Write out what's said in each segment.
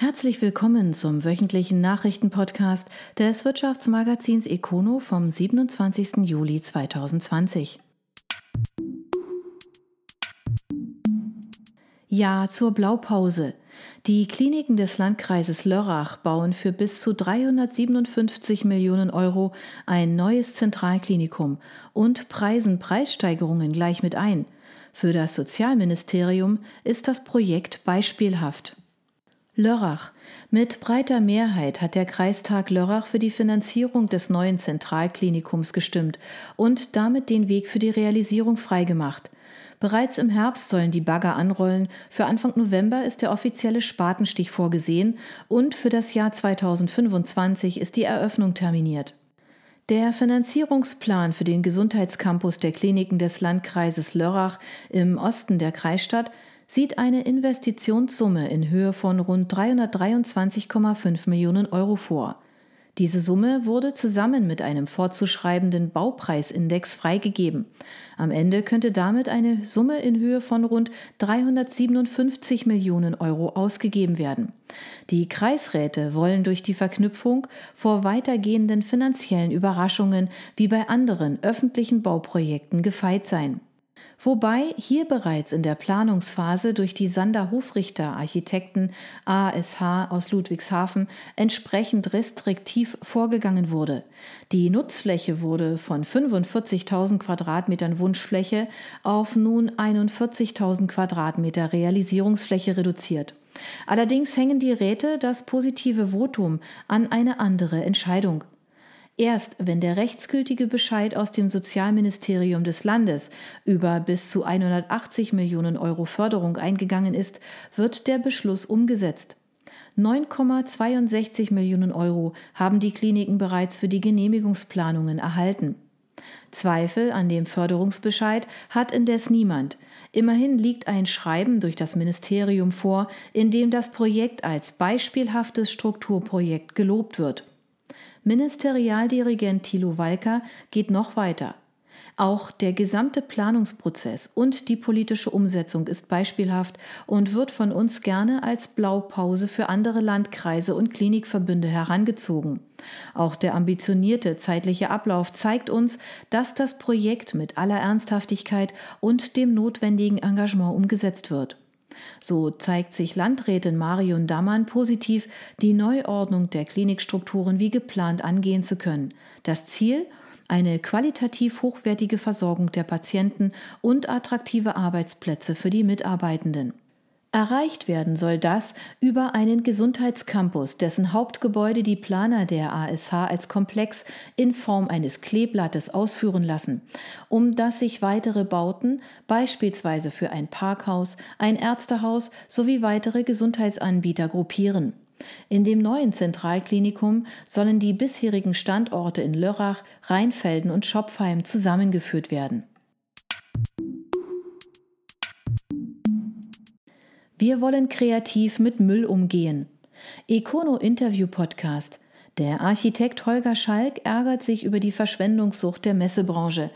Herzlich willkommen zum wöchentlichen Nachrichtenpodcast des Wirtschaftsmagazins Econo vom 27. Juli 2020. Ja zur Blaupause. Die Kliniken des Landkreises Lörrach bauen für bis zu 357 Millionen Euro ein neues Zentralklinikum und preisen Preissteigerungen gleich mit ein. Für das Sozialministerium ist das Projekt beispielhaft. Lörrach. Mit breiter Mehrheit hat der Kreistag Lörrach für die Finanzierung des neuen Zentralklinikums gestimmt und damit den Weg für die Realisierung freigemacht. Bereits im Herbst sollen die Bagger anrollen. Für Anfang November ist der offizielle Spatenstich vorgesehen und für das Jahr 2025 ist die Eröffnung terminiert. Der Finanzierungsplan für den Gesundheitscampus der Kliniken des Landkreises Lörrach im Osten der Kreisstadt sieht eine Investitionssumme in Höhe von rund 323,5 Millionen Euro vor. Diese Summe wurde zusammen mit einem vorzuschreibenden Baupreisindex freigegeben. Am Ende könnte damit eine Summe in Höhe von rund 357 Millionen Euro ausgegeben werden. Die Kreisräte wollen durch die Verknüpfung vor weitergehenden finanziellen Überraschungen wie bei anderen öffentlichen Bauprojekten gefeit sein wobei hier bereits in der Planungsphase durch die Sander Hofrichter Architekten ASH aus Ludwigshafen entsprechend restriktiv vorgegangen wurde. Die Nutzfläche wurde von 45.000 Quadratmetern Wunschfläche auf nun 41.000 Quadratmeter Realisierungsfläche reduziert. Allerdings hängen die Räte das positive Votum an eine andere Entscheidung. Erst wenn der rechtsgültige Bescheid aus dem Sozialministerium des Landes über bis zu 180 Millionen Euro Förderung eingegangen ist, wird der Beschluss umgesetzt. 9,62 Millionen Euro haben die Kliniken bereits für die Genehmigungsplanungen erhalten. Zweifel an dem Förderungsbescheid hat indes niemand. Immerhin liegt ein Schreiben durch das Ministerium vor, in dem das Projekt als beispielhaftes Strukturprojekt gelobt wird. Ministerialdirigent Thilo Walker geht noch weiter. Auch der gesamte Planungsprozess und die politische Umsetzung ist beispielhaft und wird von uns gerne als Blaupause für andere Landkreise und Klinikverbünde herangezogen. Auch der ambitionierte zeitliche Ablauf zeigt uns, dass das Projekt mit aller Ernsthaftigkeit und dem notwendigen Engagement umgesetzt wird. So zeigt sich Landrätin Marion Dammann positiv, die Neuordnung der Klinikstrukturen wie geplant angehen zu können. Das Ziel? Eine qualitativ hochwertige Versorgung der Patienten und attraktive Arbeitsplätze für die Mitarbeitenden. Erreicht werden soll das über einen Gesundheitscampus, dessen Hauptgebäude die Planer der ASH als Komplex in Form eines Kleeblattes ausführen lassen, um das sich weitere Bauten, beispielsweise für ein Parkhaus, ein Ärztehaus sowie weitere Gesundheitsanbieter gruppieren. In dem neuen Zentralklinikum sollen die bisherigen Standorte in Lörrach, Rheinfelden und Schopfheim zusammengeführt werden. Wir wollen kreativ mit Müll umgehen. Econo Interview Podcast. Der Architekt Holger Schalk ärgert sich über die Verschwendungssucht der Messebranche.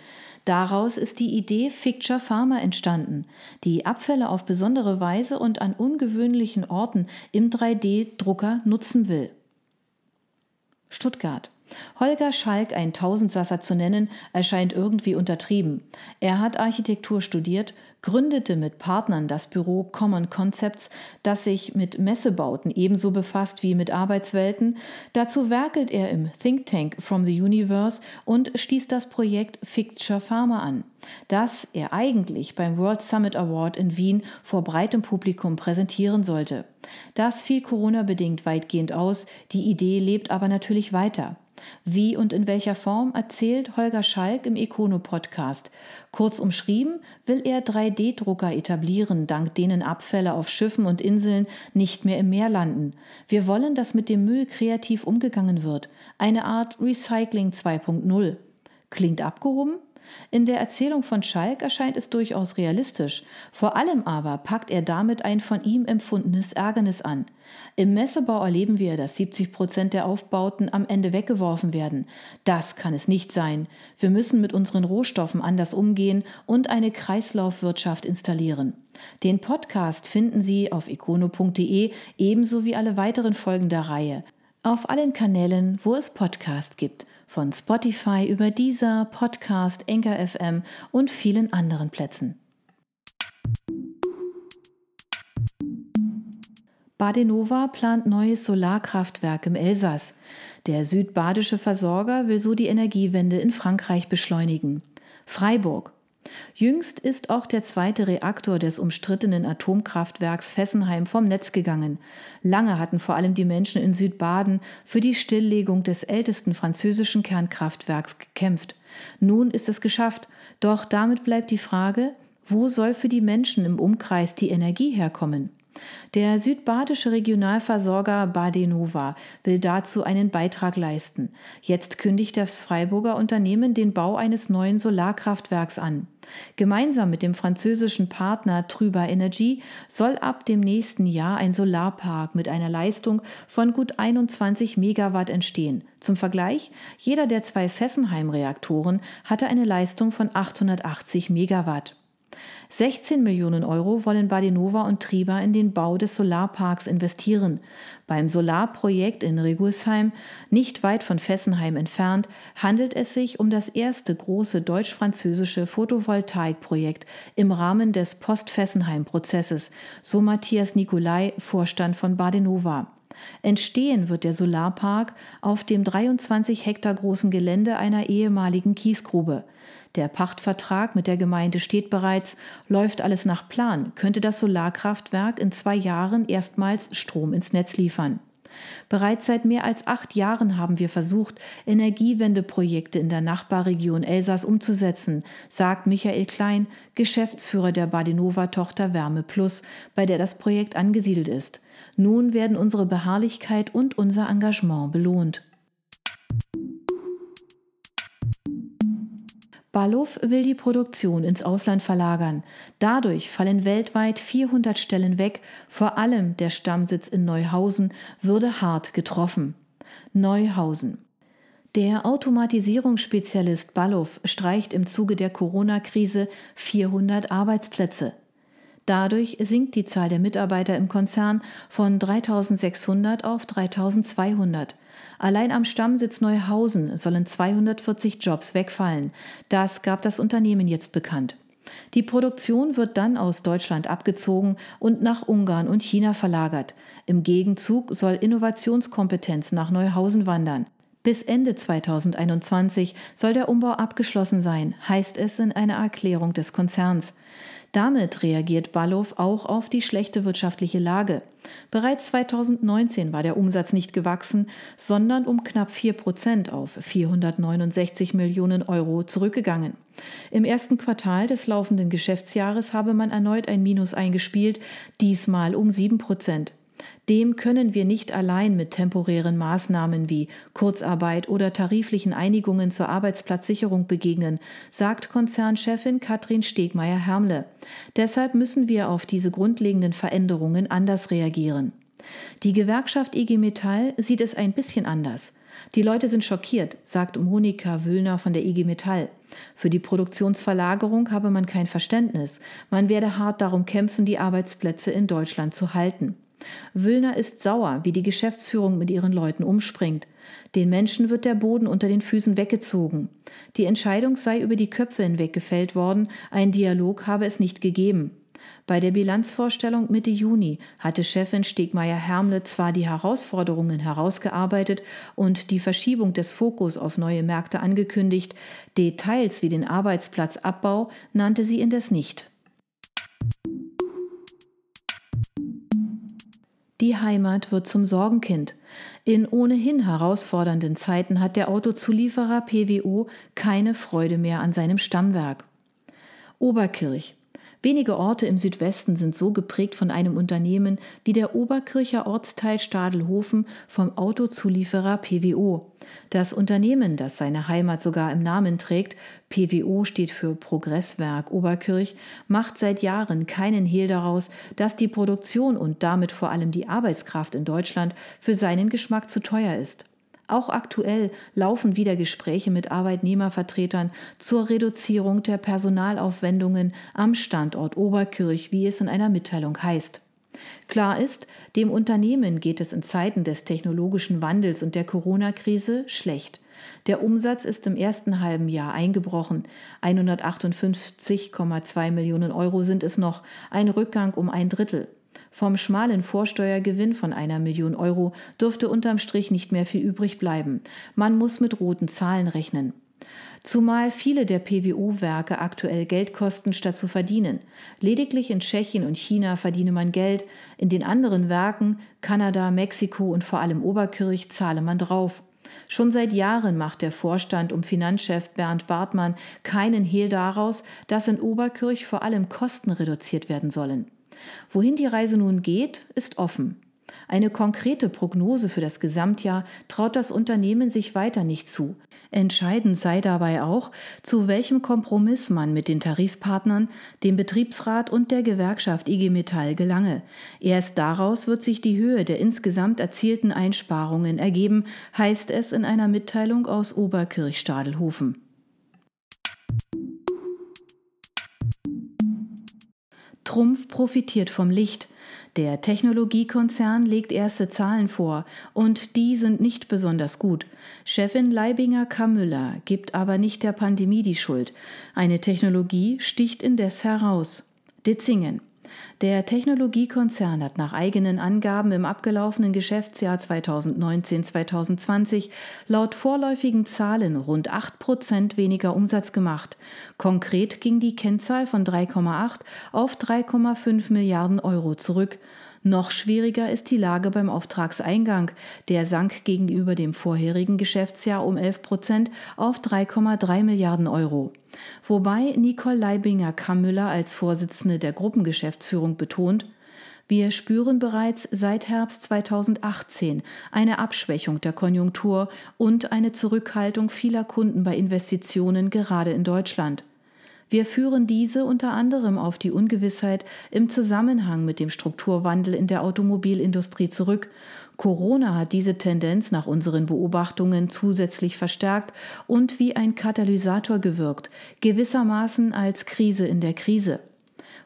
Daraus ist die Idee Ficture Pharma entstanden, die Abfälle auf besondere Weise und an ungewöhnlichen Orten im 3D-Drucker nutzen will. Stuttgart. Holger Schalk, ein Tausendsasser zu nennen, erscheint irgendwie untertrieben. Er hat Architektur studiert, gründete mit Partnern das Büro Common Concepts, das sich mit Messebauten ebenso befasst wie mit Arbeitswelten. Dazu werkelt er im Think Tank From the Universe und stieß das Projekt Fixture Pharma an, das er eigentlich beim World Summit Award in Wien vor breitem Publikum präsentieren sollte. Das fiel Corona-bedingt weitgehend aus, die Idee lebt aber natürlich weiter. Wie und in welcher Form erzählt Holger Schalk im Econo-Podcast. Kurz umschrieben will er 3D-Drucker etablieren, dank denen Abfälle auf Schiffen und Inseln nicht mehr im Meer landen. Wir wollen, dass mit dem Müll kreativ umgegangen wird. Eine Art Recycling 2.0. Klingt abgehoben? In der Erzählung von Schalk erscheint es durchaus realistisch. Vor allem aber packt er damit ein von ihm empfundenes Ärgernis an. Im Messebau erleben wir, dass 70 Prozent der Aufbauten am Ende weggeworfen werden. Das kann es nicht sein. Wir müssen mit unseren Rohstoffen anders umgehen und eine Kreislaufwirtschaft installieren. Den Podcast finden Sie auf econo.de ebenso wie alle weiteren Folgen der Reihe. Auf allen Kanälen, wo es Podcasts gibt von Spotify über dieser Podcast, Enker FM und vielen anderen Plätzen. Badenova plant neues Solarkraftwerk im Elsass. Der südbadische Versorger will so die Energiewende in Frankreich beschleunigen. Freiburg. Jüngst ist auch der zweite Reaktor des umstrittenen Atomkraftwerks Fessenheim vom Netz gegangen. Lange hatten vor allem die Menschen in Südbaden für die Stilllegung des ältesten französischen Kernkraftwerks gekämpft. Nun ist es geschafft, doch damit bleibt die Frage, wo soll für die Menschen im Umkreis die Energie herkommen? Der südbadische Regionalversorger Badenova will dazu einen Beitrag leisten. Jetzt kündigt das Freiburger Unternehmen den Bau eines neuen Solarkraftwerks an. Gemeinsam mit dem französischen Partner Trüber Energy soll ab dem nächsten Jahr ein Solarpark mit einer Leistung von gut 21 Megawatt entstehen. Zum Vergleich, jeder der zwei Fessenheim-Reaktoren hatte eine Leistung von 880 Megawatt. 16 Millionen Euro wollen Badenova und Trieber in den Bau des Solarparks investieren. Beim Solarprojekt in Regulsheim, nicht weit von Fessenheim entfernt, handelt es sich um das erste große deutsch-französische Photovoltaikprojekt im Rahmen des Post-Fessenheim-Prozesses, so Matthias Nicolai, Vorstand von Badenova. Entstehen wird der Solarpark auf dem 23 Hektar großen Gelände einer ehemaligen Kiesgrube. Der Pachtvertrag mit der Gemeinde steht bereits, läuft alles nach Plan, könnte das Solarkraftwerk in zwei Jahren erstmals Strom ins Netz liefern. Bereits seit mehr als acht Jahren haben wir versucht, Energiewendeprojekte in der Nachbarregion Elsass umzusetzen, sagt Michael Klein, Geschäftsführer der Badenova-Tochter Wärme Plus, bei der das Projekt angesiedelt ist. Nun werden unsere Beharrlichkeit und unser Engagement belohnt. Balluff will die Produktion ins Ausland verlagern. Dadurch fallen weltweit 400 Stellen weg, vor allem der Stammsitz in Neuhausen würde hart getroffen. Neuhausen. Der Automatisierungsspezialist Balluff streicht im Zuge der Corona-Krise 400 Arbeitsplätze. Dadurch sinkt die Zahl der Mitarbeiter im Konzern von 3600 auf 3200. Allein am Stammsitz Neuhausen sollen 240 Jobs wegfallen. Das gab das Unternehmen jetzt bekannt. Die Produktion wird dann aus Deutschland abgezogen und nach Ungarn und China verlagert. Im Gegenzug soll Innovationskompetenz nach Neuhausen wandern. Bis Ende 2021 soll der Umbau abgeschlossen sein, heißt es in einer Erklärung des Konzerns. Damit reagiert Ballow auch auf die schlechte wirtschaftliche Lage. Bereits 2019 war der Umsatz nicht gewachsen, sondern um knapp 4 Prozent auf 469 Millionen Euro zurückgegangen. Im ersten Quartal des laufenden Geschäftsjahres habe man erneut ein Minus eingespielt, diesmal um 7 Prozent. Dem können wir nicht allein mit temporären Maßnahmen wie Kurzarbeit oder tariflichen Einigungen zur Arbeitsplatzsicherung begegnen, sagt Konzernchefin Katrin Stegmeier-Hermle. Deshalb müssen wir auf diese grundlegenden Veränderungen anders reagieren. Die Gewerkschaft IG Metall sieht es ein bisschen anders. Die Leute sind schockiert, sagt Monika Wüllner von der IG Metall. Für die Produktionsverlagerung habe man kein Verständnis. Man werde hart darum kämpfen, die Arbeitsplätze in Deutschland zu halten. Wüllner ist sauer, wie die Geschäftsführung mit ihren Leuten umspringt. Den Menschen wird der Boden unter den Füßen weggezogen. Die Entscheidung sei über die Köpfe hinweg gefällt worden, ein Dialog habe es nicht gegeben. Bei der Bilanzvorstellung Mitte Juni hatte Chefin Stegmeier-Hermle zwar die Herausforderungen herausgearbeitet und die Verschiebung des Fokus auf neue Märkte angekündigt, Details wie den Arbeitsplatzabbau nannte sie indes nicht. Die Heimat wird zum Sorgenkind. In ohnehin herausfordernden Zeiten hat der Autozulieferer PWO keine Freude mehr an seinem Stammwerk. Oberkirch. Wenige Orte im Südwesten sind so geprägt von einem Unternehmen wie der Oberkircher Ortsteil Stadelhofen vom Autozulieferer PWO. Das Unternehmen, das seine Heimat sogar im Namen trägt, PWO steht für Progresswerk Oberkirch, macht seit Jahren keinen Hehl daraus, dass die Produktion und damit vor allem die Arbeitskraft in Deutschland für seinen Geschmack zu teuer ist. Auch aktuell laufen wieder Gespräche mit Arbeitnehmervertretern zur Reduzierung der Personalaufwendungen am Standort Oberkirch, wie es in einer Mitteilung heißt. Klar ist, dem Unternehmen geht es in Zeiten des technologischen Wandels und der Corona-Krise schlecht. Der Umsatz ist im ersten halben Jahr eingebrochen. 158,2 Millionen Euro sind es noch, ein Rückgang um ein Drittel. Vom schmalen Vorsteuergewinn von einer Million Euro dürfte unterm Strich nicht mehr viel übrig bleiben. Man muss mit roten Zahlen rechnen. Zumal viele der PWO-Werke aktuell Geld kosten, statt zu verdienen. Lediglich in Tschechien und China verdiene man Geld, in den anderen Werken, Kanada, Mexiko und vor allem Oberkirch, zahle man drauf. Schon seit Jahren macht der Vorstand um Finanzchef Bernd Bartmann keinen Hehl daraus, dass in Oberkirch vor allem Kosten reduziert werden sollen. Wohin die Reise nun geht, ist offen. Eine konkrete Prognose für das Gesamtjahr traut das Unternehmen sich weiter nicht zu. Entscheidend sei dabei auch, zu welchem Kompromiss man mit den Tarifpartnern, dem Betriebsrat und der Gewerkschaft IG Metall gelange. Erst daraus wird sich die Höhe der insgesamt erzielten Einsparungen ergeben, heißt es in einer Mitteilung aus Oberkirch-Stadelhofen. Trumpf profitiert vom Licht. Der Technologiekonzern legt erste Zahlen vor und die sind nicht besonders gut. Chefin Leibinger Kamüller gibt aber nicht der Pandemie die Schuld. Eine Technologie sticht indes heraus. Ditzingen. Der Technologiekonzern hat nach eigenen Angaben im abgelaufenen Geschäftsjahr 2019-2020 laut vorläufigen Zahlen rund 8 Prozent weniger Umsatz gemacht. Konkret ging die Kennzahl von 3,8 auf 3,5 Milliarden Euro zurück. Noch schwieriger ist die Lage beim Auftragseingang. Der sank gegenüber dem vorherigen Geschäftsjahr um 11 Prozent auf 3,3 Milliarden Euro. Wobei Nicole Leibinger-Kammüller als Vorsitzende der Gruppengeschäftsführung betont, wir spüren bereits seit Herbst 2018 eine Abschwächung der Konjunktur und eine Zurückhaltung vieler Kunden bei Investitionen gerade in Deutschland. Wir führen diese unter anderem auf die Ungewissheit im Zusammenhang mit dem Strukturwandel in der Automobilindustrie zurück. Corona hat diese Tendenz nach unseren Beobachtungen zusätzlich verstärkt und wie ein Katalysator gewirkt, gewissermaßen als Krise in der Krise.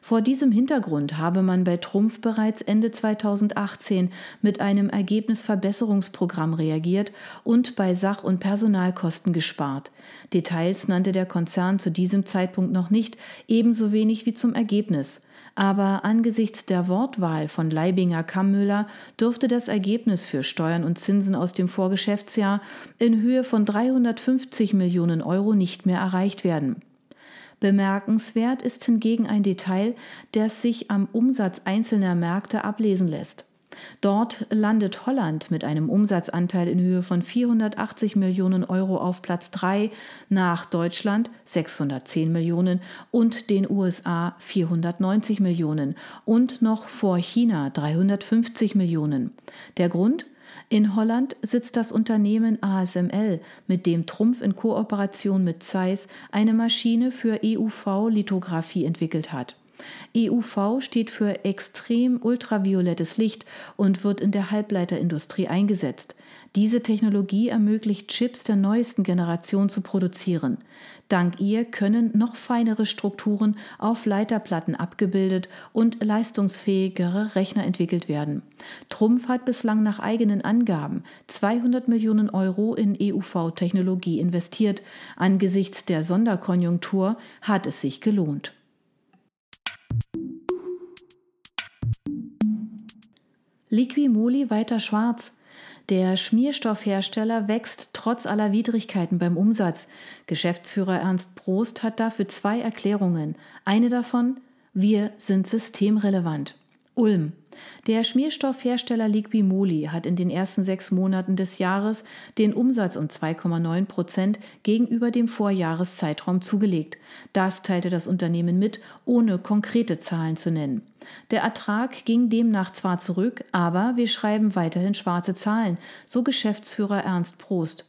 Vor diesem Hintergrund habe man bei Trumpf bereits Ende 2018 mit einem Ergebnisverbesserungsprogramm reagiert und bei Sach- und Personalkosten gespart. Details nannte der Konzern zu diesem Zeitpunkt noch nicht, ebenso wenig wie zum Ergebnis. Aber angesichts der Wortwahl von Leibinger Kammüller dürfte das Ergebnis für Steuern und Zinsen aus dem Vorgeschäftsjahr in Höhe von 350 Millionen Euro nicht mehr erreicht werden. Bemerkenswert ist hingegen ein Detail, das sich am Umsatz einzelner Märkte ablesen lässt. Dort landet Holland mit einem Umsatzanteil in Höhe von 480 Millionen Euro auf Platz 3, nach Deutschland 610 Millionen und den USA 490 Millionen und noch vor China 350 Millionen. Der Grund? In Holland sitzt das Unternehmen ASML, mit dem Trumpf in Kooperation mit Zeiss eine Maschine für EUV-Lithografie entwickelt hat. EUV steht für extrem ultraviolettes Licht und wird in der Halbleiterindustrie eingesetzt. Diese Technologie ermöglicht Chips der neuesten Generation zu produzieren. Dank ihr können noch feinere Strukturen auf Leiterplatten abgebildet und leistungsfähigere Rechner entwickelt werden. Trumpf hat bislang nach eigenen Angaben 200 Millionen Euro in EUV-Technologie investiert. Angesichts der Sonderkonjunktur hat es sich gelohnt. Liquimoli weiter schwarz. Der Schmierstoffhersteller wächst trotz aller Widrigkeiten beim Umsatz. Geschäftsführer Ernst Prost hat dafür zwei Erklärungen. Eine davon, wir sind systemrelevant. Ulm. Der Schmierstoffhersteller Liquimoli hat in den ersten sechs Monaten des Jahres den Umsatz um 2,9 Prozent gegenüber dem Vorjahreszeitraum zugelegt. Das teilte das Unternehmen mit, ohne konkrete Zahlen zu nennen. Der Ertrag ging demnach zwar zurück, aber wir schreiben weiterhin schwarze Zahlen, so Geschäftsführer Ernst Prost.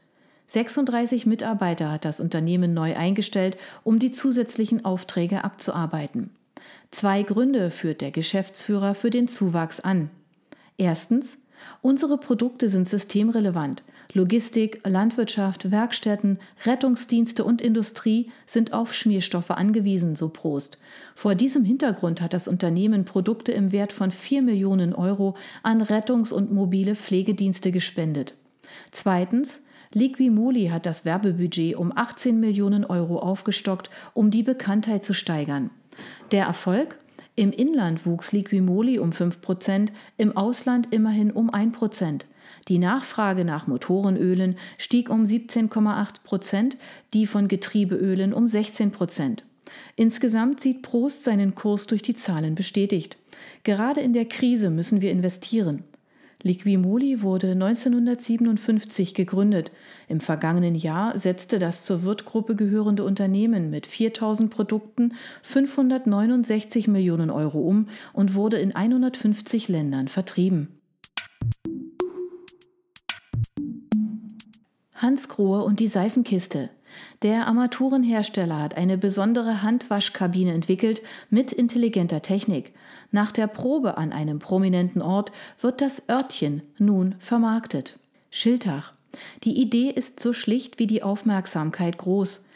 36 Mitarbeiter hat das Unternehmen neu eingestellt, um die zusätzlichen Aufträge abzuarbeiten. Zwei Gründe führt der Geschäftsführer für den Zuwachs an. Erstens, unsere Produkte sind systemrelevant. Logistik, Landwirtschaft, Werkstätten, Rettungsdienste und Industrie sind auf Schmierstoffe angewiesen, so Prost. Vor diesem Hintergrund hat das Unternehmen Produkte im Wert von 4 Millionen Euro an Rettungs- und mobile Pflegedienste gespendet. Zweitens, Liquimoli hat das Werbebudget um 18 Millionen Euro aufgestockt, um die Bekanntheit zu steigern. Der Erfolg? Im Inland wuchs Liquimoli um 5%, im Ausland immerhin um 1%. Die Nachfrage nach Motorenölen stieg um 17,8% die von Getriebeölen um 16% Insgesamt sieht Prost seinen Kurs durch die Zahlen bestätigt. Gerade in der Krise müssen wir investieren. Liquimoli wurde 1957 gegründet. Im vergangenen Jahr setzte das zur Wirtgruppe gehörende Unternehmen mit 4000 Produkten 569 Millionen Euro um und wurde in 150 Ländern vertrieben. Hans Grohe und die Seifenkiste. Der Armaturenhersteller hat eine besondere Handwaschkabine entwickelt mit intelligenter Technik. Nach der Probe an einem prominenten Ort wird das Örtchen nun vermarktet. Schiltach. Die Idee ist so schlicht wie die Aufmerksamkeit groß.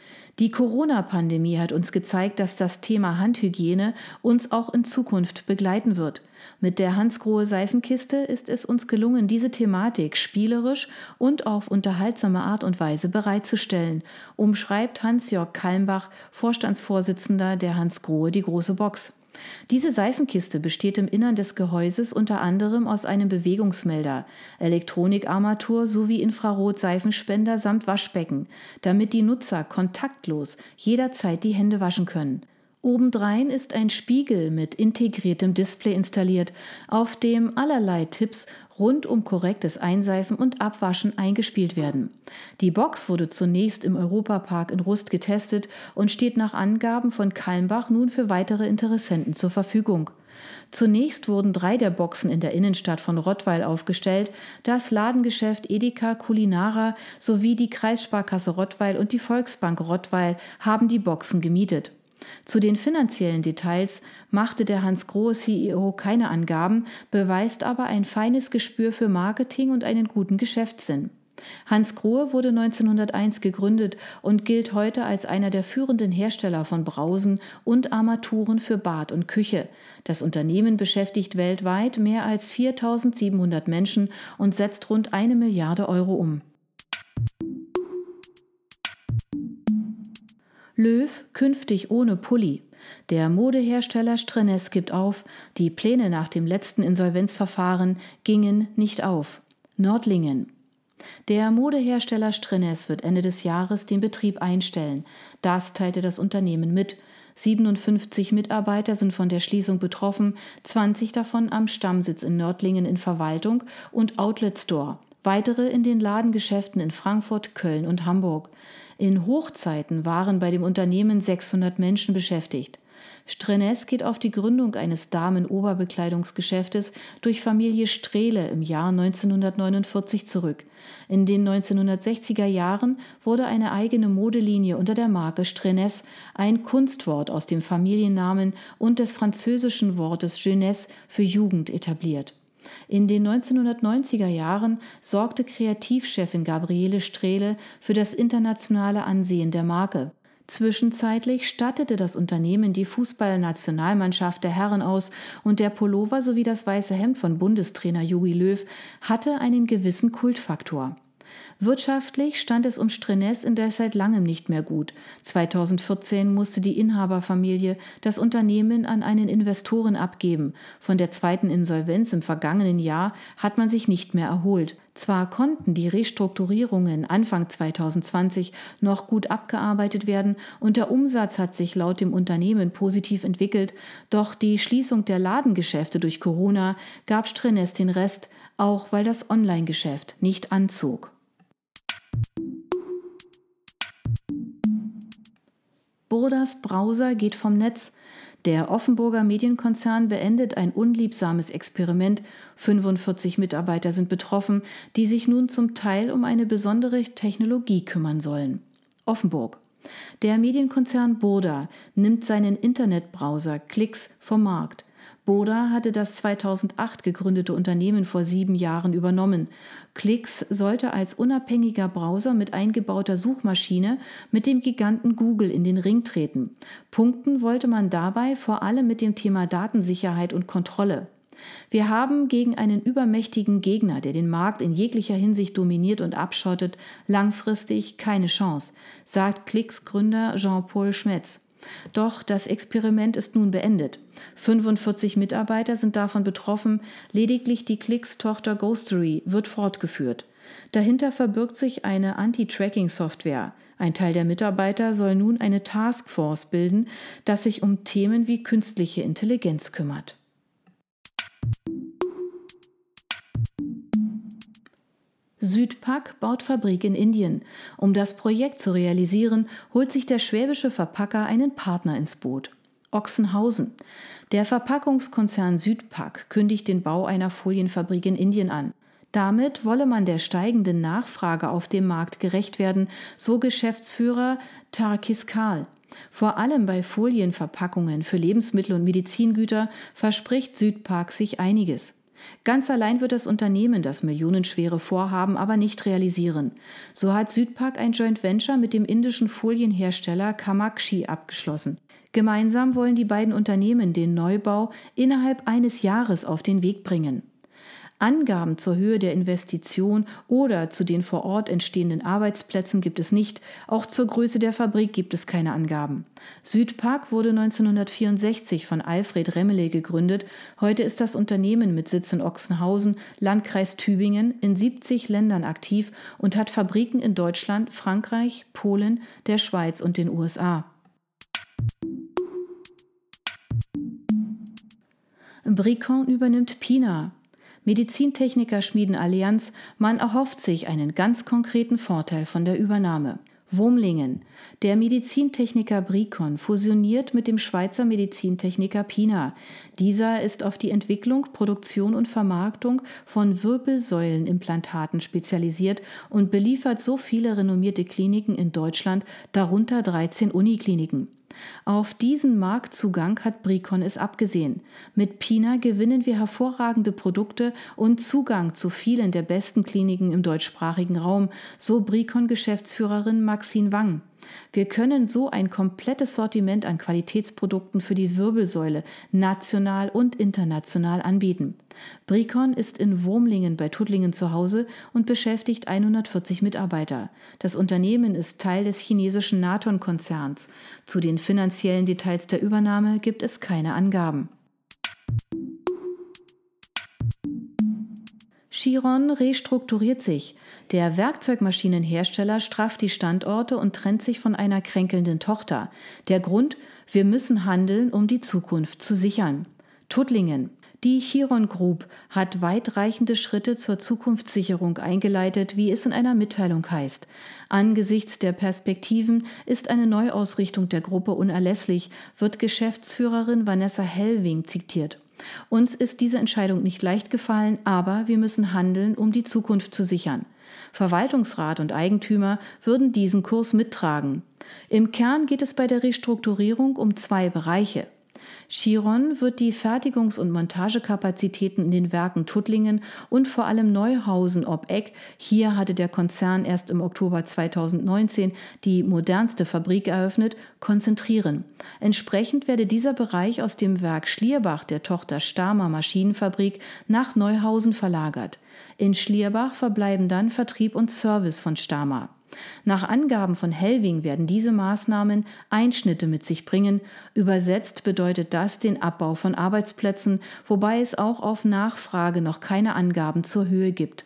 Die Corona-Pandemie hat uns gezeigt, dass das Thema Handhygiene uns auch in Zukunft begleiten wird. Mit der Hansgrohe Seifenkiste ist es uns gelungen, diese Thematik spielerisch und auf unterhaltsame Art und Weise bereitzustellen, umschreibt Hans-Jörg Kalmbach, Vorstandsvorsitzender der Hansgrohe, die große Box. Diese Seifenkiste besteht im Innern des Gehäuses unter anderem aus einem Bewegungsmelder, Elektronikarmatur sowie Infrarot-Seifenspender samt Waschbecken, damit die Nutzer kontaktlos jederzeit die Hände waschen können. Obendrein ist ein Spiegel mit integriertem Display installiert, auf dem allerlei Tipps rund um korrektes Einseifen und Abwaschen eingespielt werden. Die Box wurde zunächst im Europapark in Rust getestet und steht nach Angaben von Kalmbach nun für weitere Interessenten zur Verfügung. Zunächst wurden drei der Boxen in der Innenstadt von Rottweil aufgestellt. Das Ladengeschäft Edeka Kulinara sowie die Kreissparkasse Rottweil und die Volksbank Rottweil haben die Boxen gemietet. Zu den finanziellen Details machte der Hans Grohe CEO keine Angaben, beweist aber ein feines Gespür für Marketing und einen guten Geschäftssinn. Hans Grohe wurde 1901 gegründet und gilt heute als einer der führenden Hersteller von Brausen und Armaturen für Bad und Küche. Das Unternehmen beschäftigt weltweit mehr als 4700 Menschen und setzt rund eine Milliarde Euro um. Löw künftig ohne Pulli. Der Modehersteller Strenes gibt auf, die Pläne nach dem letzten Insolvenzverfahren gingen nicht auf. Nordlingen. Der Modehersteller Strenes wird Ende des Jahres den Betrieb einstellen. Das teilte das Unternehmen mit. 57 Mitarbeiter sind von der Schließung betroffen, 20 davon am Stammsitz in Nördlingen in Verwaltung und Outlet Store, weitere in den Ladengeschäften in Frankfurt, Köln und Hamburg. In Hochzeiten waren bei dem Unternehmen 600 Menschen beschäftigt. Strenes geht auf die Gründung eines Damenoberbekleidungsgeschäftes durch Familie Strehle im Jahr 1949 zurück. In den 1960er Jahren wurde eine eigene Modelinie unter der Marke Strenes, ein Kunstwort aus dem Familiennamen und des französischen Wortes Jeunesse für Jugend etabliert. In den 1990er Jahren sorgte Kreativchefin Gabriele Strehle für das internationale Ansehen der Marke. Zwischenzeitlich stattete das Unternehmen die Fußballnationalmannschaft der Herren aus und der Pullover sowie das weiße Hemd von Bundestrainer Jogi Löw hatte einen gewissen Kultfaktor. Wirtschaftlich stand es um Strenes indes seit langem nicht mehr gut. 2014 musste die Inhaberfamilie das Unternehmen an einen Investoren abgeben. Von der zweiten Insolvenz im vergangenen Jahr hat man sich nicht mehr erholt. Zwar konnten die Restrukturierungen Anfang 2020 noch gut abgearbeitet werden und der Umsatz hat sich laut dem Unternehmen positiv entwickelt, doch die Schließung der Ladengeschäfte durch Corona gab Strenes den Rest, auch weil das Online-Geschäft nicht anzog. Burdas Browser geht vom Netz. Der Offenburger Medienkonzern beendet ein unliebsames Experiment. 45 Mitarbeiter sind betroffen, die sich nun zum Teil um eine besondere Technologie kümmern sollen. Offenburg. Der Medienkonzern Burda nimmt seinen Internetbrowser Klicks vom Markt. Boda hatte das 2008 gegründete Unternehmen vor sieben Jahren übernommen. Klicks sollte als unabhängiger Browser mit eingebauter Suchmaschine mit dem Giganten Google in den Ring treten. Punkten wollte man dabei vor allem mit dem Thema Datensicherheit und Kontrolle. Wir haben gegen einen übermächtigen Gegner, der den Markt in jeglicher Hinsicht dominiert und abschottet, langfristig keine Chance, sagt Klicks Gründer Jean-Paul Schmetz. Doch das Experiment ist nun beendet. 45 Mitarbeiter sind davon betroffen, lediglich die Klicks-Tochter Ghostery wird fortgeführt. Dahinter verbirgt sich eine Anti-Tracking-Software. Ein Teil der Mitarbeiter soll nun eine Taskforce bilden, das sich um Themen wie künstliche Intelligenz kümmert. Südpack baut Fabrik in Indien. Um das Projekt zu realisieren, holt sich der schwäbische Verpacker einen Partner ins Boot. Ochsenhausen. Der Verpackungskonzern Südpack kündigt den Bau einer Folienfabrik in Indien an. Damit wolle man der steigenden Nachfrage auf dem Markt gerecht werden, so Geschäftsführer Tarkis Kahl. Vor allem bei Folienverpackungen für Lebensmittel und Medizingüter verspricht Südpark sich einiges. Ganz allein wird das Unternehmen das millionenschwere Vorhaben aber nicht realisieren. So hat Südpark ein Joint Venture mit dem indischen Folienhersteller Kamakshi abgeschlossen. Gemeinsam wollen die beiden Unternehmen den Neubau innerhalb eines Jahres auf den Weg bringen. Angaben zur Höhe der Investition oder zu den vor Ort entstehenden Arbeitsplätzen gibt es nicht. Auch zur Größe der Fabrik gibt es keine Angaben. Südpark wurde 1964 von Alfred Remmele gegründet. Heute ist das Unternehmen mit Sitz in Ochsenhausen, Landkreis Tübingen, in 70 Ländern aktiv und hat Fabriken in Deutschland, Frankreich, Polen, der Schweiz und den USA. Bricon übernimmt Pina. Medizintechniker schmieden Allianz, man erhofft sich einen ganz konkreten Vorteil von der Übernahme. Wurmlingen. Der Medizintechniker Bricon fusioniert mit dem Schweizer Medizintechniker Pina. Dieser ist auf die Entwicklung, Produktion und Vermarktung von Wirbelsäulenimplantaten spezialisiert und beliefert so viele renommierte Kliniken in Deutschland, darunter 13 Unikliniken. Auf diesen Marktzugang hat Bricon es abgesehen. Mit Pina gewinnen wir hervorragende Produkte und Zugang zu vielen der besten Kliniken im deutschsprachigen Raum, so Bricon-Geschäftsführerin Maxine Wang. Wir können so ein komplettes Sortiment an Qualitätsprodukten für die Wirbelsäule national und international anbieten. Bricon ist in Wurmlingen bei Tuttlingen zu Hause und beschäftigt 140 Mitarbeiter. Das Unternehmen ist Teil des chinesischen Naton-Konzerns. Zu den finanziellen Details der Übernahme gibt es keine Angaben. Chiron restrukturiert sich. Der Werkzeugmaschinenhersteller strafft die Standorte und trennt sich von einer kränkelnden Tochter. Der Grund, wir müssen handeln, um die Zukunft zu sichern. Tuttlingen. Die Chiron Group hat weitreichende Schritte zur Zukunftssicherung eingeleitet, wie es in einer Mitteilung heißt. Angesichts der Perspektiven ist eine Neuausrichtung der Gruppe unerlässlich, wird Geschäftsführerin Vanessa Hellwing zitiert. Uns ist diese Entscheidung nicht leicht gefallen, aber wir müssen handeln, um die Zukunft zu sichern. Verwaltungsrat und Eigentümer würden diesen Kurs mittragen. Im Kern geht es bei der Restrukturierung um zwei Bereiche. Chiron wird die Fertigungs- und Montagekapazitäten in den Werken Tuttlingen und vor allem Neuhausen ob Eck, hier hatte der Konzern erst im Oktober 2019 die modernste Fabrik eröffnet, konzentrieren. Entsprechend werde dieser Bereich aus dem Werk Schlierbach der Tochter Stamer Maschinenfabrik nach Neuhausen verlagert. In Schlierbach verbleiben dann Vertrieb und Service von Stamer. Nach Angaben von Helving werden diese Maßnahmen Einschnitte mit sich bringen. Übersetzt bedeutet das den Abbau von Arbeitsplätzen, wobei es auch auf Nachfrage noch keine Angaben zur Höhe gibt.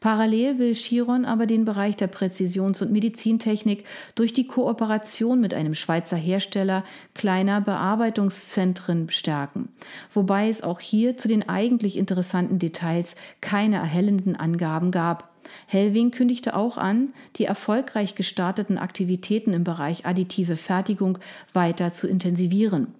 Parallel will Chiron aber den Bereich der Präzisions- und Medizintechnik durch die Kooperation mit einem Schweizer Hersteller kleiner Bearbeitungszentren stärken, wobei es auch hier zu den eigentlich interessanten Details keine erhellenden Angaben gab. Helving kündigte auch an, die erfolgreich gestarteten Aktivitäten im Bereich additive Fertigung weiter zu intensivieren.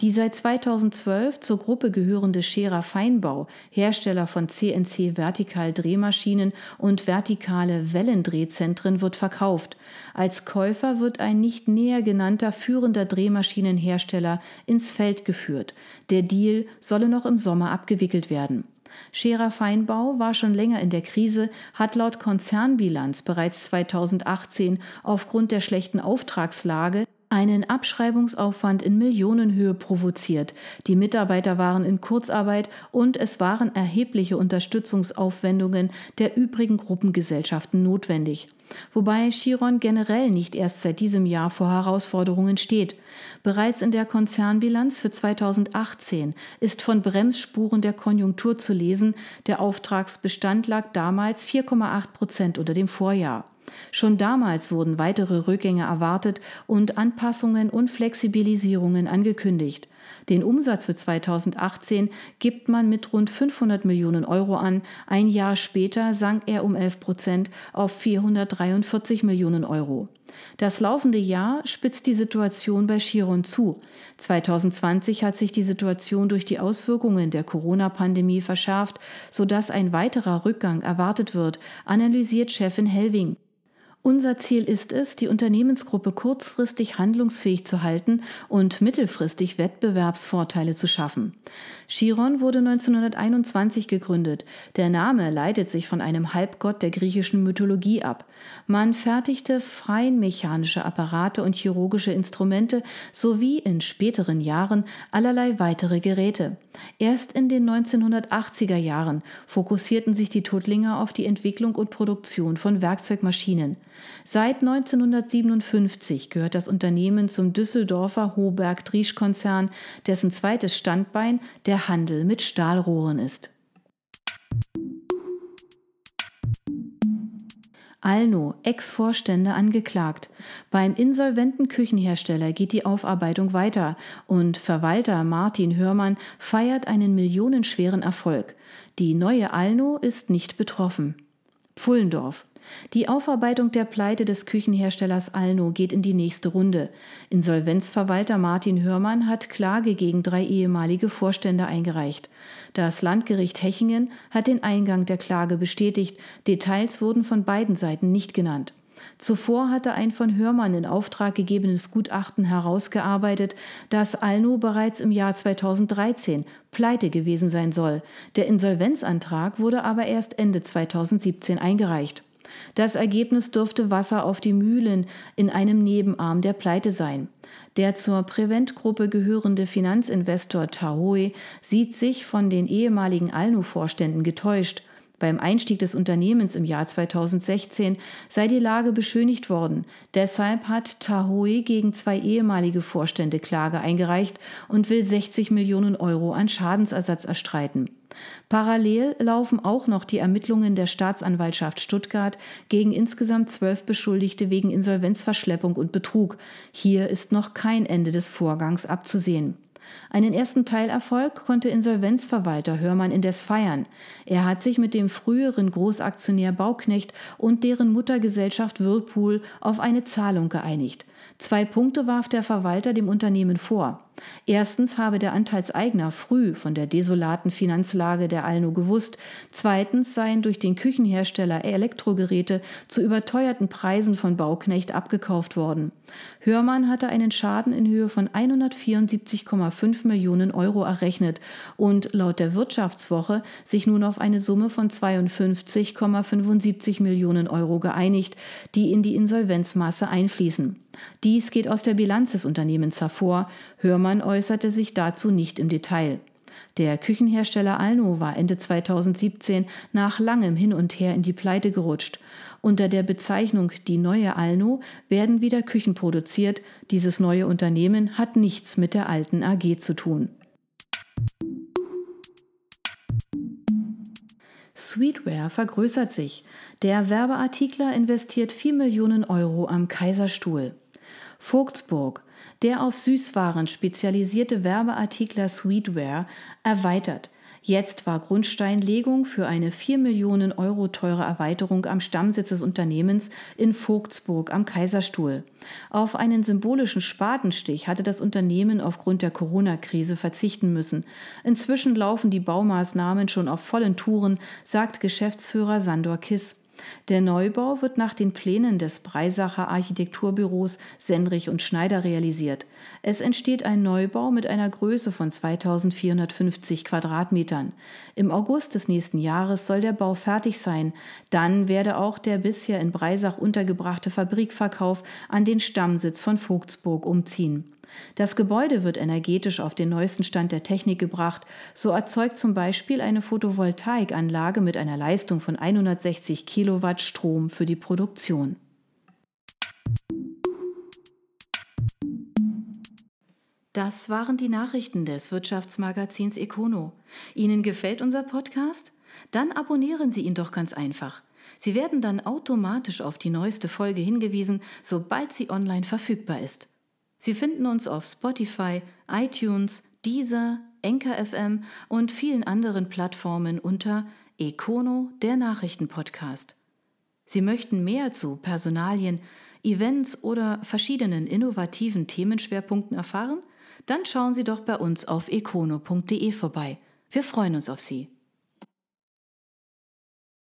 Die seit 2012 zur Gruppe gehörende Scherer Feinbau, Hersteller von CNC-Vertikal-Drehmaschinen und vertikale Wellendrehzentren, wird verkauft. Als Käufer wird ein nicht näher genannter führender Drehmaschinenhersteller ins Feld geführt. Der Deal solle noch im Sommer abgewickelt werden. Scherer Feinbau war schon länger in der Krise, hat laut Konzernbilanz bereits 2018 aufgrund der schlechten Auftragslage einen Abschreibungsaufwand in Millionenhöhe provoziert. Die Mitarbeiter waren in Kurzarbeit und es waren erhebliche Unterstützungsaufwendungen der übrigen Gruppengesellschaften notwendig. Wobei Chiron generell nicht erst seit diesem Jahr vor Herausforderungen steht. Bereits in der Konzernbilanz für 2018 ist von Bremsspuren der Konjunktur zu lesen. Der Auftragsbestand lag damals 4,8 Prozent unter dem Vorjahr. Schon damals wurden weitere Rückgänge erwartet und Anpassungen und Flexibilisierungen angekündigt. Den Umsatz für 2018 gibt man mit rund 500 Millionen Euro an. Ein Jahr später sank er um 11 Prozent auf 443 Millionen Euro. Das laufende Jahr spitzt die Situation bei Chiron zu. 2020 hat sich die Situation durch die Auswirkungen der Corona-Pandemie verschärft, sodass ein weiterer Rückgang erwartet wird, analysiert Chefin Helving. Unser Ziel ist es, die Unternehmensgruppe kurzfristig handlungsfähig zu halten und mittelfristig Wettbewerbsvorteile zu schaffen. Chiron wurde 1921 gegründet. Der Name leitet sich von einem Halbgott der griechischen Mythologie ab. Man fertigte feinmechanische Apparate und chirurgische Instrumente sowie in späteren Jahren allerlei weitere Geräte. Erst in den 1980er Jahren fokussierten sich die Tuttlinger auf die Entwicklung und Produktion von Werkzeugmaschinen. Seit 1957 gehört das Unternehmen zum Düsseldorfer Hoberg-Driesch-Konzern, dessen zweites Standbein der Handel mit Stahlrohren ist. Alno, Ex-Vorstände angeklagt. Beim insolventen Küchenhersteller geht die Aufarbeitung weiter und Verwalter Martin Hörmann feiert einen millionenschweren Erfolg. Die neue Alno ist nicht betroffen. Pfullendorf. Die Aufarbeitung der Pleite des Küchenherstellers Alno geht in die nächste Runde. Insolvenzverwalter Martin Hörmann hat Klage gegen drei ehemalige Vorstände eingereicht. Das Landgericht Hechingen hat den Eingang der Klage bestätigt. Details wurden von beiden Seiten nicht genannt. Zuvor hatte ein von Hörmann in Auftrag gegebenes Gutachten herausgearbeitet, dass Alno bereits im Jahr 2013 pleite gewesen sein soll. Der Insolvenzantrag wurde aber erst Ende 2017 eingereicht. Das Ergebnis dürfte Wasser auf die Mühlen in einem Nebenarm der Pleite sein. Der zur Prevent-Gruppe gehörende Finanzinvestor Tahoe sieht sich von den ehemaligen Alnu-Vorständen getäuscht. Beim Einstieg des Unternehmens im Jahr 2016 sei die Lage beschönigt worden. Deshalb hat Tahoe gegen zwei ehemalige Vorstände Klage eingereicht und will 60 Millionen Euro an Schadensersatz erstreiten. Parallel laufen auch noch die Ermittlungen der Staatsanwaltschaft Stuttgart gegen insgesamt zwölf Beschuldigte wegen Insolvenzverschleppung und Betrug. Hier ist noch kein Ende des Vorgangs abzusehen. Einen ersten Teilerfolg konnte Insolvenzverwalter Hörmann indes feiern. Er hat sich mit dem früheren Großaktionär Bauknecht und deren Muttergesellschaft Whirlpool auf eine Zahlung geeinigt. Zwei Punkte warf der Verwalter dem Unternehmen vor. Erstens habe der Anteilseigner früh von der desolaten Finanzlage der Alno gewusst. Zweitens seien durch den Küchenhersteller Elektrogeräte zu überteuerten Preisen von Bauknecht abgekauft worden. Hörmann hatte einen Schaden in Höhe von 174,5 Millionen Euro errechnet und laut der Wirtschaftswoche sich nun auf eine Summe von 52,75 Millionen Euro geeinigt, die in die Insolvenzmasse einfließen. Dies geht aus der Bilanz des Unternehmens hervor. Hörmann äußerte sich dazu nicht im Detail. Der Küchenhersteller Alno war Ende 2017 nach langem Hin und Her in die Pleite gerutscht. Unter der Bezeichnung Die neue Alno werden wieder Küchen produziert. Dieses neue Unternehmen hat nichts mit der alten AG zu tun. Sweetware vergrößert sich. Der Werbeartikler investiert 4 Millionen Euro am Kaiserstuhl. Vogtsburg, der auf Süßwaren spezialisierte Werbeartikler Sweetware, erweitert. Jetzt war Grundsteinlegung für eine 4 Millionen Euro teure Erweiterung am Stammsitz des Unternehmens in Vogtsburg am Kaiserstuhl. Auf einen symbolischen Spatenstich hatte das Unternehmen aufgrund der Corona-Krise verzichten müssen. Inzwischen laufen die Baumaßnahmen schon auf vollen Touren, sagt Geschäftsführer Sandor Kiss. Der Neubau wird nach den Plänen des Breisacher Architekturbüros Senrich und Schneider realisiert. Es entsteht ein Neubau mit einer Größe von 2450 Quadratmetern. Im August des nächsten Jahres soll der Bau fertig sein. Dann werde auch der bisher in Breisach untergebrachte Fabrikverkauf an den Stammsitz von Vogtsburg umziehen. Das Gebäude wird energetisch auf den neuesten Stand der Technik gebracht. So erzeugt zum Beispiel eine Photovoltaikanlage mit einer Leistung von 160 Kilowatt Strom für die Produktion. Das waren die Nachrichten des Wirtschaftsmagazins Econo. Ihnen gefällt unser Podcast? Dann abonnieren Sie ihn doch ganz einfach. Sie werden dann automatisch auf die neueste Folge hingewiesen, sobald sie online verfügbar ist. Sie finden uns auf Spotify, iTunes, Deezer, Enker FM und vielen anderen Plattformen unter Econo, der Nachrichtenpodcast. Sie möchten mehr zu Personalien, Events oder verschiedenen innovativen Themenschwerpunkten erfahren? Dann schauen Sie doch bei uns auf econo.de vorbei. Wir freuen uns auf Sie.